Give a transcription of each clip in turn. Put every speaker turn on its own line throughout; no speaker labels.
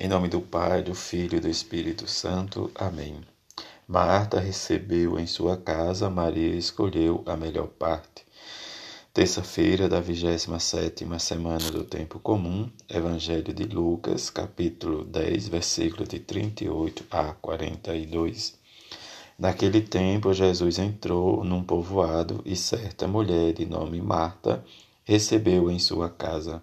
Em nome do Pai, do Filho e do Espírito Santo. Amém. Marta recebeu em sua casa, Maria escolheu a melhor parte. Terça-feira da 27 semana do Tempo Comum, Evangelho de Lucas, capítulo 10, versículo de 38 a 42. Naquele tempo, Jesus entrou num povoado e certa mulher de nome Marta recebeu em sua casa.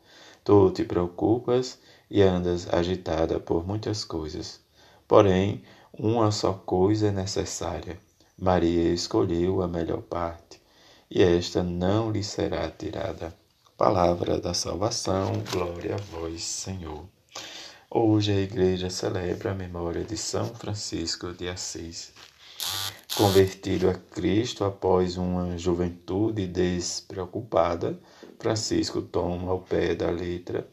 Tu te preocupas e andas agitada por muitas coisas. Porém, uma só coisa é necessária. Maria escolheu a melhor parte, e esta não lhe será tirada. Palavra da salvação, glória a vós, Senhor. Hoje a igreja celebra a memória de São Francisco de Assis. Convertido a Cristo após uma juventude despreocupada, Francisco toma ao pé da letra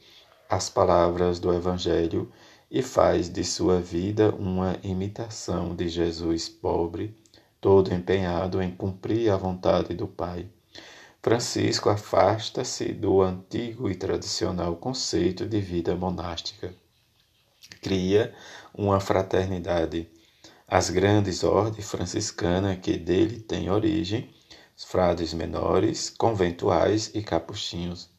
as palavras do Evangelho e faz de sua vida uma imitação de Jesus pobre, todo empenhado em cumprir a vontade do Pai. Francisco afasta-se do antigo e tradicional conceito de vida monástica. Cria uma fraternidade. As grandes ordens franciscanas que dele têm origem frades menores, conventuais e capuchinhos.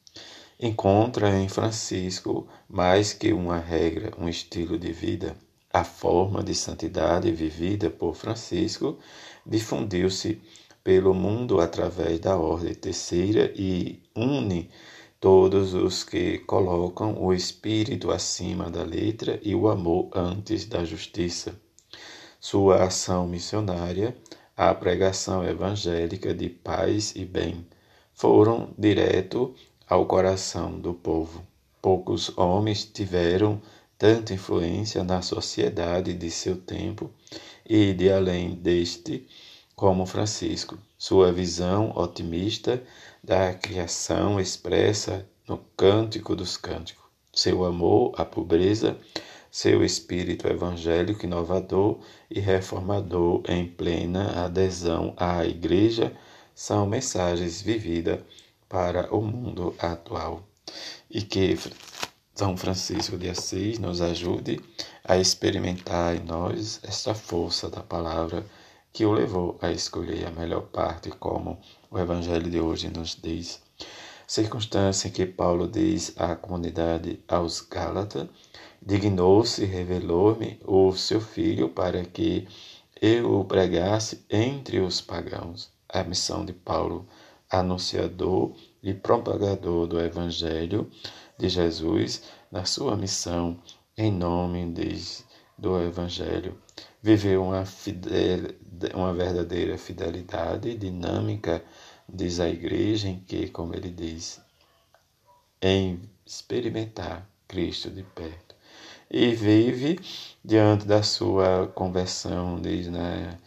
Encontra em Francisco mais que uma regra, um estilo de vida. A forma de santidade vivida por Francisco difundiu-se pelo mundo através da ordem terceira e une todos os que colocam o espírito acima da letra e o amor antes da justiça. Sua ação missionária a pregação evangélica de paz e bem foram direto ao coração do povo. Poucos homens tiveram tanta influência na sociedade de seu tempo e de além deste como Francisco. Sua visão otimista da criação expressa no Cântico dos Cânticos. Seu amor à pobreza seu espírito evangélico inovador e reformador em plena adesão à Igreja são mensagens vividas para o mundo atual. E que São Francisco de Assis nos ajude a experimentar em nós esta força da palavra que o levou a escolher a melhor parte, como o Evangelho de hoje nos diz. Circunstância em que Paulo diz à comunidade aos Gálatas dignou-se revelou-me o seu filho para que eu o pregasse entre os pagãos. A missão de Paulo, anunciador e propagador do Evangelho de Jesus, na sua missão em nome de, do Evangelho, viveu uma, fidel, uma verdadeira fidelidade dinâmica, diz a igreja, em que, como ele diz, em experimentar Cristo de perto e vive diante da sua conversão, diz na né,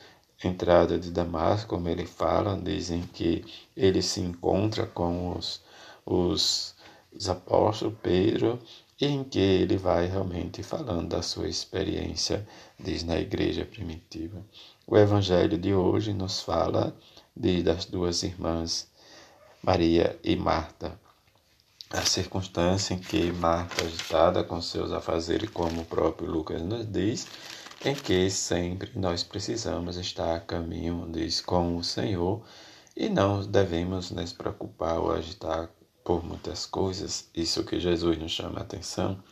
entrada de Damasco, como ele fala, dizem que ele se encontra com os, os, os apóstolos, Pedro, em que ele vai realmente falando da sua experiência, diz na igreja primitiva. O evangelho de hoje nos fala de, das duas irmãs, Maria e Marta a circunstância em que Marta, agitada com seus afazeres, como o próprio Lucas nos diz, em que sempre nós precisamos estar a caminho, diz, com o Senhor e não devemos nos preocupar ou agitar por muitas coisas, isso que Jesus nos chama a atenção,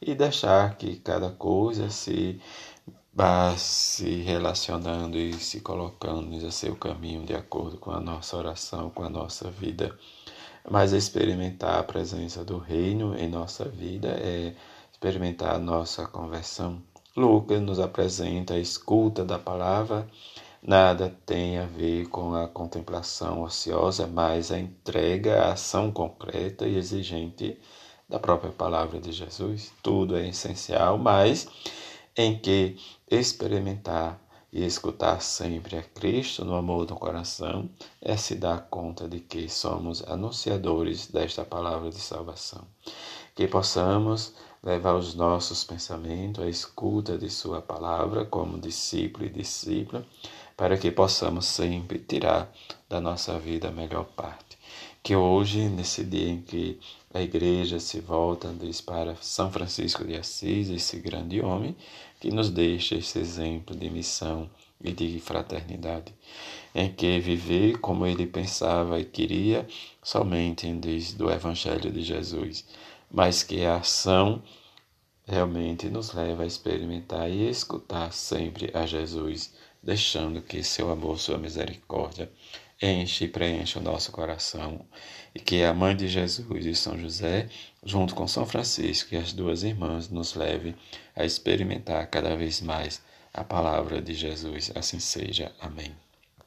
e deixar que cada coisa se vá se relacionando e se colocando a seu caminho de acordo com a nossa oração, com a nossa vida mas experimentar a presença do reino em nossa vida é experimentar a nossa conversão. Lucas nos apresenta a escuta da palavra, nada tem a ver com a contemplação ociosa, mas a entrega, a ação concreta e exigente da própria palavra de Jesus. Tudo é essencial, mas em que experimentar e escutar sempre a Cristo no amor do coração é se dar conta de que somos anunciadores desta palavra de salvação. Que possamos levar os nossos pensamentos à escuta de Sua palavra como discípulo e discípula, para que possamos sempre tirar da nossa vida a melhor parte. Que hoje, nesse dia em que a igreja se volta diz para São Francisco de Assis, esse grande homem, que nos deixa esse exemplo de missão e de fraternidade, em que viver como ele pensava e queria somente desde o Evangelho de Jesus, mas que a ação realmente nos leva a experimentar e escutar sempre a Jesus, deixando que seu amor, sua misericórdia enche e preenche o nosso coração e que a mãe de Jesus e São José, junto com São Francisco e as duas irmãs, nos leve a experimentar cada vez mais a palavra de Jesus. Assim seja. Amém.